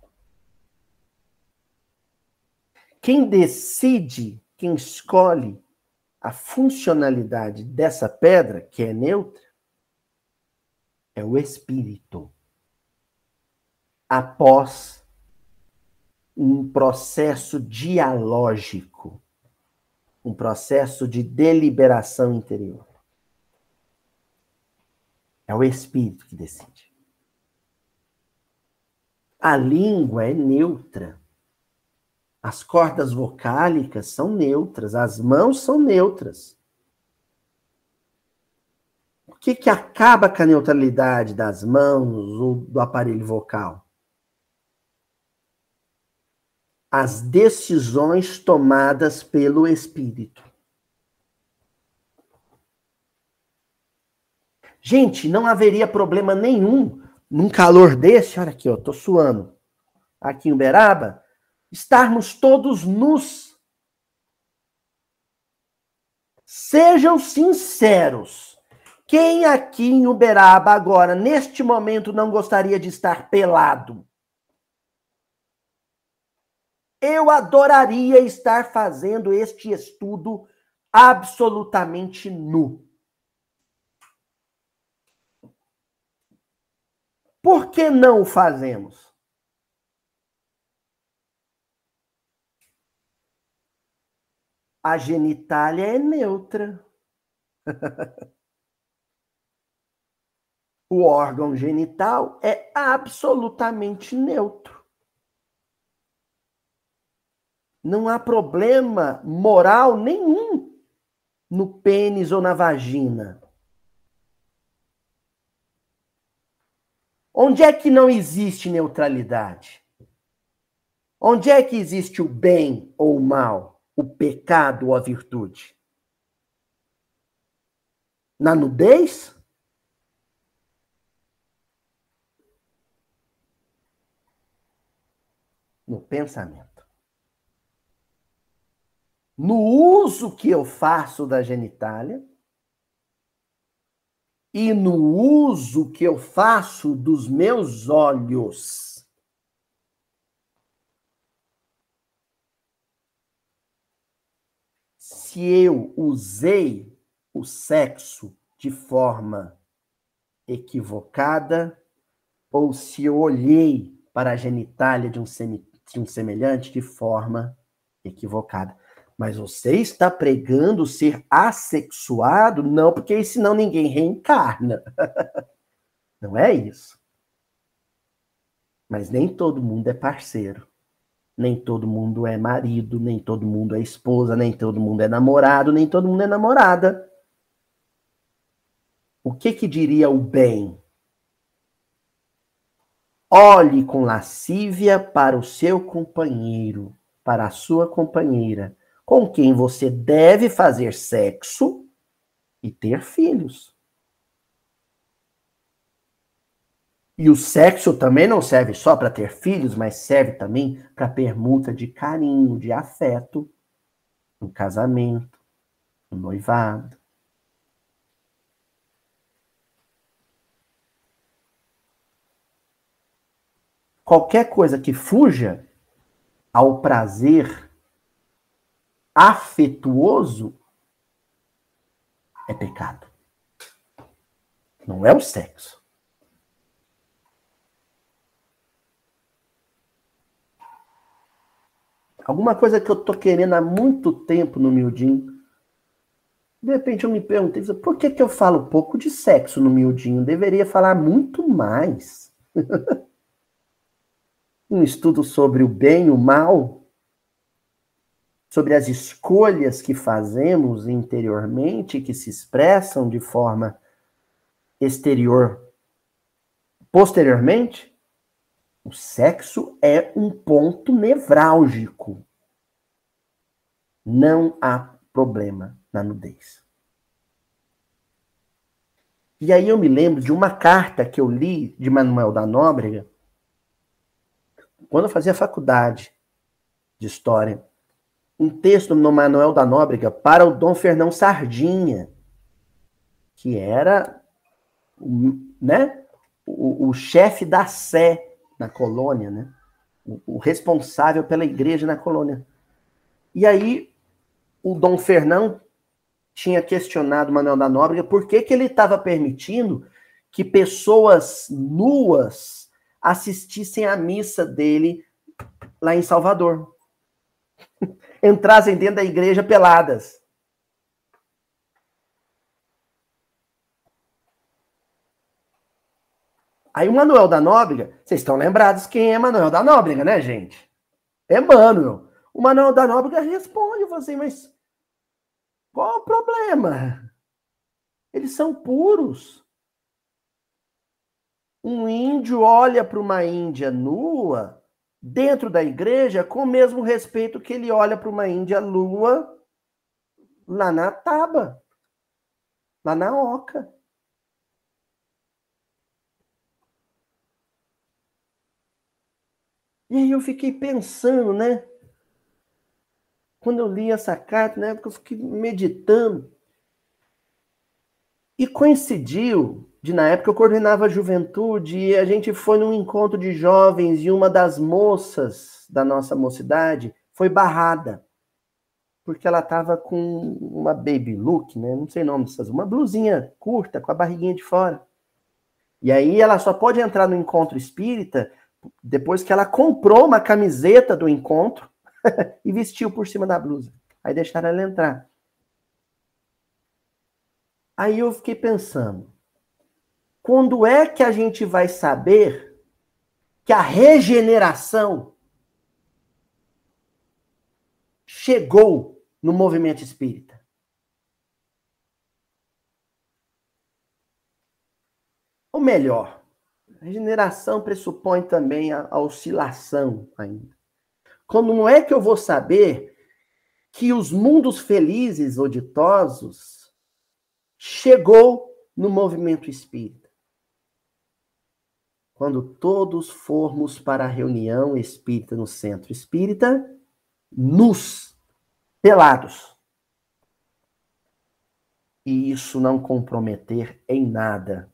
Quem decide, quem escolhe a funcionalidade dessa pedra, que é neutra, é o espírito. Após um processo dialógico, um processo de deliberação interior. É o espírito que decide. A língua é neutra. As cordas vocálicas são neutras, as mãos são neutras. Que, que acaba com a neutralidade das mãos ou do aparelho vocal? As decisões tomadas pelo espírito. Gente, não haveria problema nenhum num calor desse, olha aqui, ó, tô suando. Aqui em Uberaba, estarmos todos nus. Sejam sinceros. Quem aqui em Uberaba agora, neste momento, não gostaria de estar pelado? Eu adoraria estar fazendo este estudo absolutamente nu. Por que não o fazemos? a genitália é neutra. o órgão genital é absolutamente neutro. Não há problema moral nenhum no pênis ou na vagina. Onde é que não existe neutralidade? Onde é que existe o bem ou o mal? o pecado ou a virtude? Na nudez? No pensamento. No uso que eu faço da genitália e no uso que eu faço dos meus olhos. se eu usei o sexo de forma equivocada ou se eu olhei para a genitália de um, semi, de um semelhante de forma equivocada. Mas você está pregando ser assexuado? Não, porque senão ninguém reencarna. Não é isso. Mas nem todo mundo é parceiro. Nem todo mundo é marido, nem todo mundo é esposa, nem todo mundo é namorado, nem todo mundo é namorada. O que que diria o bem? Olhe com lascívia para o seu companheiro, para a sua companheira, com quem você deve fazer sexo e ter filhos. E o sexo também não serve só para ter filhos, mas serve também para permuta de carinho, de afeto, no casamento, no noivado. Qualquer coisa que fuja ao prazer afetuoso é pecado. Não é o sexo. Alguma coisa que eu tô querendo há muito tempo no miudinho. De repente eu me perguntei, por que, que eu falo pouco de sexo no miudinho? Deveria falar muito mais. um estudo sobre o bem e o mal, sobre as escolhas que fazemos interiormente, que se expressam de forma exterior posteriormente. O sexo é um ponto nevrálgico. Não há problema na nudez. E aí eu me lembro de uma carta que eu li de Manuel da Nóbrega, quando eu fazia faculdade de História. Um texto no Manuel da Nóbrega para o Dom Fernão Sardinha, que era né, o, o chefe da Sé na colônia, né? O, o responsável pela igreja na colônia. E aí o Dom Fernão tinha questionado Manuel da Nóbrega por que, que ele estava permitindo que pessoas nuas assistissem à missa dele lá em Salvador. Entrassem dentro da igreja peladas. Aí o Manuel da Nóbrega, vocês estão lembrados quem é Manuel da Nóbrega, né, gente? Emmanuel. O Manuel da Nóbrega responde, assim, mas qual o problema? Eles são puros. Um índio olha para uma índia nua dentro da igreja com o mesmo respeito que ele olha para uma índia lua lá na Taba, lá na Oca. E aí eu fiquei pensando, né? Quando eu li essa carta, na época eu fiquei meditando. E coincidiu de, na época, eu coordenava a juventude e a gente foi num encontro de jovens e uma das moças da nossa mocidade foi barrada. Porque ela estava com uma baby look, né? Não sei o nome dessas, uma blusinha curta, com a barriguinha de fora. E aí ela só pode entrar no encontro espírita depois que ela comprou uma camiseta do encontro e vestiu por cima da blusa. Aí deixaram ela entrar. Aí eu fiquei pensando, quando é que a gente vai saber que a regeneração chegou no movimento espírita? Ou melhor, a regeneração pressupõe também a, a oscilação ainda. Como é que eu vou saber que os mundos felizes ou ditosos chegou no movimento espírita? Quando todos formos para a reunião espírita no centro espírita, nus, pelados. E isso não comprometer em nada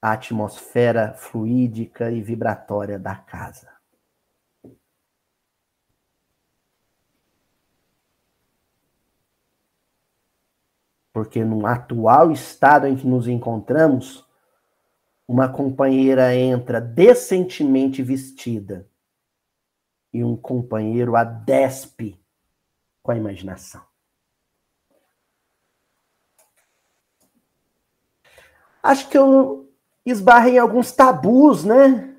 a atmosfera fluídica e vibratória da casa. porque no atual estado em que nos encontramos, uma companheira entra decentemente vestida e um companheiro a despe com a imaginação. Acho que eu esbarrei em alguns tabus, né?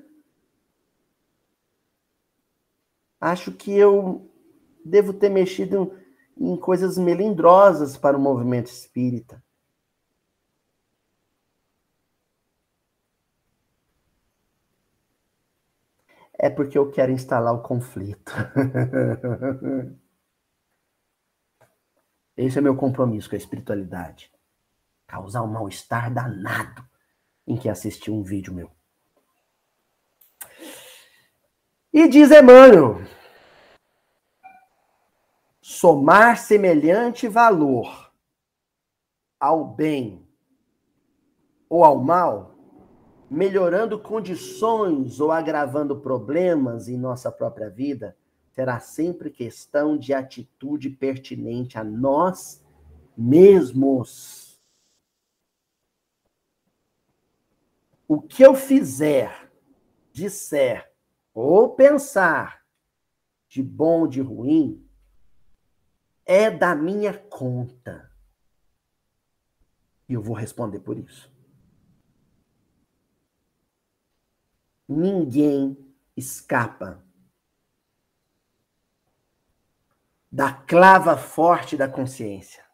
Acho que eu devo ter mexido em coisas melindrosas para o movimento espírita. É porque eu quero instalar o conflito. Esse é meu compromisso com a espiritualidade. Causar um mal-estar danado em que assistir um vídeo meu. E diz Emmanuel, somar semelhante valor ao bem ou ao mal, melhorando condições ou agravando problemas em nossa própria vida, será sempre questão de atitude pertinente a nós mesmos. O que eu fizer, disser ou pensar de bom ou de ruim, é da minha conta. E eu vou responder por isso. Ninguém escapa da clava forte da consciência.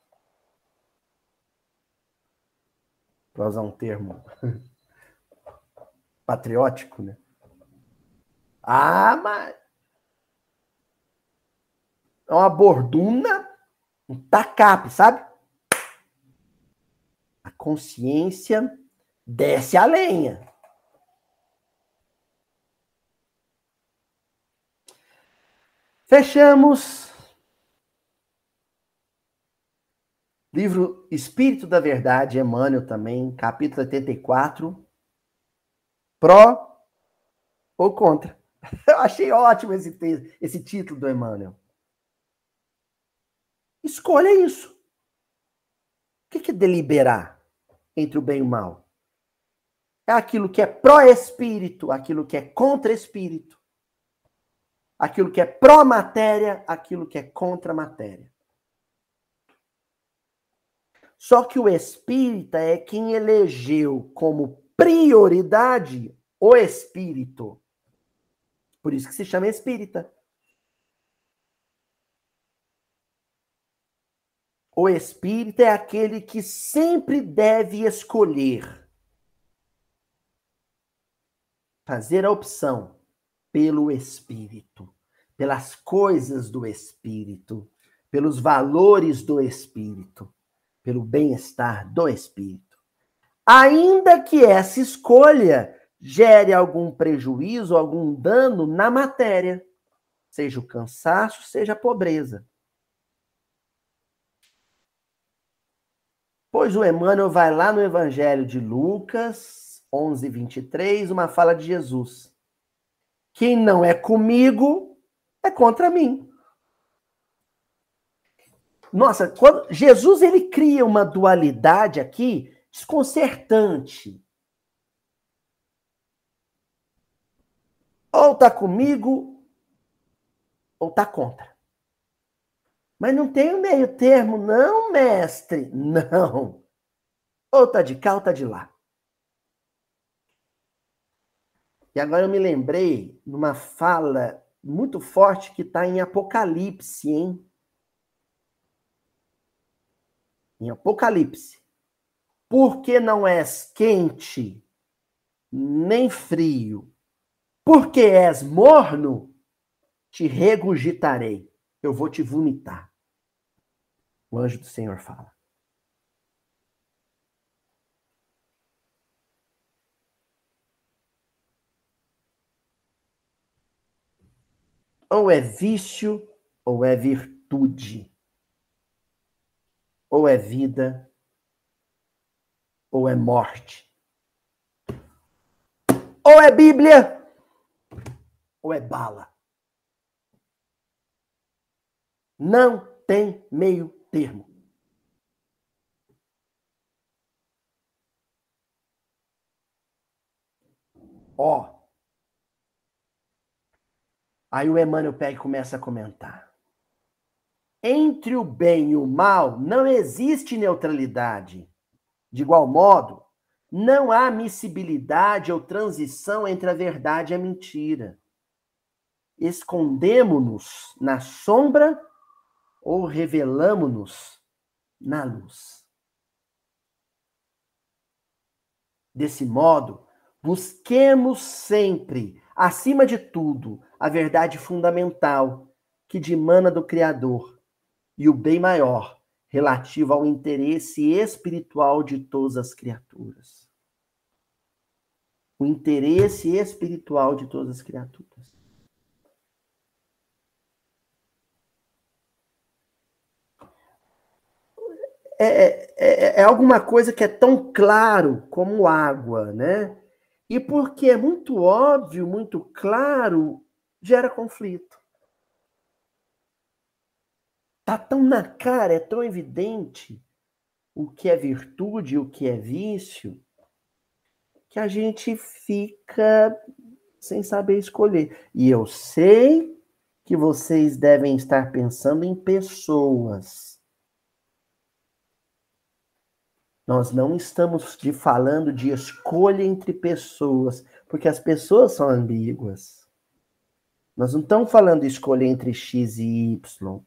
Para usar um termo patriótico, né? Ah, mas é uma borduna, um tacape, sabe? A consciência desce a lenha. Fechamos. Livro Espírito da Verdade, Emmanuel também, capítulo 84. Pró ou contra? Eu achei ótimo esse, esse título do Emmanuel. Escolha isso. O que é deliberar entre o bem e o mal? É aquilo que é pró-espírito, aquilo que é contra-espírito aquilo que é pró-matéria, aquilo que é contra-matéria. Só que o espírita é quem elegeu como prioridade o espírito. Por isso que se chama espírita. O espírita é aquele que sempre deve escolher fazer a opção pelo Espírito, pelas coisas do Espírito, pelos valores do Espírito, pelo bem-estar do Espírito. Ainda que essa escolha gere algum prejuízo, algum dano na matéria, seja o cansaço, seja a pobreza. Pois o Emmanuel vai lá no Evangelho de Lucas 11, 23, uma fala de Jesus. Quem não é comigo é contra mim. Nossa, quando Jesus ele cria uma dualidade aqui desconcertante. Ou tá comigo ou tá contra. Mas não tem o meio termo, não, mestre. Não. Ou tá de cá ou tá de lá. E agora eu me lembrei numa fala muito forte que está em Apocalipse, hein? Em Apocalipse. Porque não és quente, nem frio, porque és morno, te regurgitarei, eu vou te vomitar. O anjo do Senhor fala. Ou é vício, ou é virtude. Ou é vida, ou é morte. Ou é Bíblia, ou é bala. Não tem meio termo. Ó, Aí o Emmanuel pega e começa a comentar. Entre o bem e o mal não existe neutralidade. De igual modo, não há miscibilidade ou transição entre a verdade e a mentira. Escondemo-nos na sombra ou revelamo-nos na luz. Desse modo, busquemos sempre, acima de tudo, a verdade fundamental que dimana do Criador e o bem maior relativo ao interesse espiritual de todas as criaturas. O interesse espiritual de todas as criaturas. É, é, é, é, alguma coisa que é tão claro como água, né? E porque é muito óbvio, muito claro, gera conflito. Tá tão na cara, é tão evidente o que é virtude o que é vício, que a gente fica sem saber escolher. E eu sei que vocês devem estar pensando em pessoas. Nós não estamos de falando de escolha entre pessoas, porque as pessoas são ambíguas. Nós não estamos falando de escolha entre X e Y.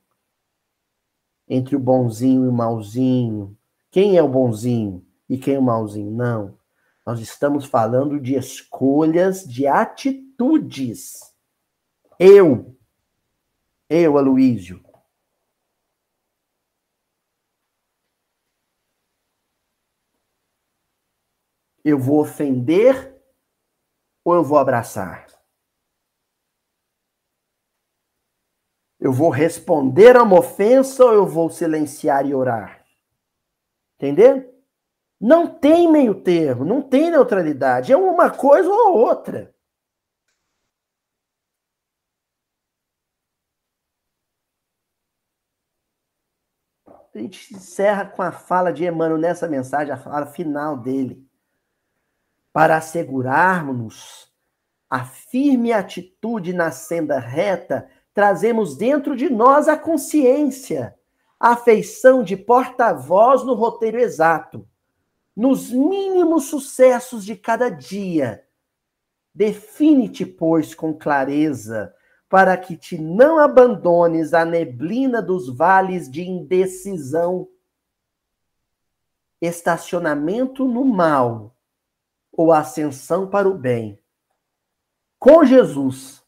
Entre o bonzinho e o malzinho. Quem é o bonzinho e quem é o malzinho? Não. Nós estamos falando de escolhas, de atitudes. Eu, eu, Aloísio, Eu vou ofender ou eu vou abraçar? Eu vou responder a uma ofensa ou eu vou silenciar e orar? Entendeu? Não tem meio termo, não tem neutralidade. É uma coisa ou outra. A gente encerra com a fala de Emmanuel nessa mensagem, a fala final dele. Para assegurarmos a firme atitude na senda reta, trazemos dentro de nós a consciência, a afeição de porta-voz no roteiro exato nos mínimos sucessos de cada dia. Define-te, pois, com clareza, para que te não abandones à neblina dos vales de indecisão. Estacionamento no mal ou ascensão para o bem. Com Jesus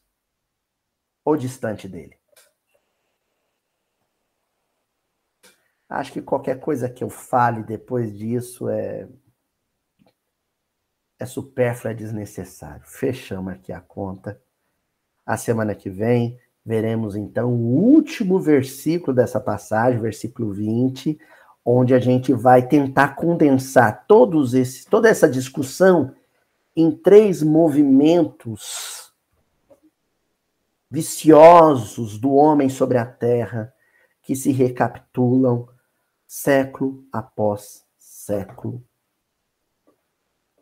ou distante dele. Acho que qualquer coisa que eu fale depois disso é é supérfluo, é desnecessário. Fechamos aqui a conta. A semana que vem veremos então o último versículo dessa passagem, versículo 20, onde a gente vai tentar condensar todos esses, toda essa discussão em três movimentos viciosos do homem sobre a terra que se recapitulam século após século.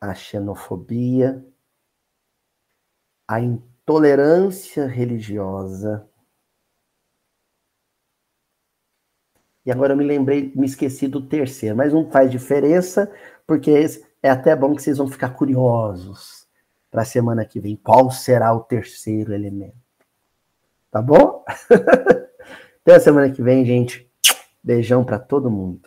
A xenofobia, a intolerância religiosa. E agora eu me lembrei, me esqueci do terceiro, mas não faz diferença, porque é até bom que vocês vão ficar curiosos para a semana que vem. Qual será o terceiro elemento? Tá bom? Até a semana que vem, gente. Beijão para todo mundo.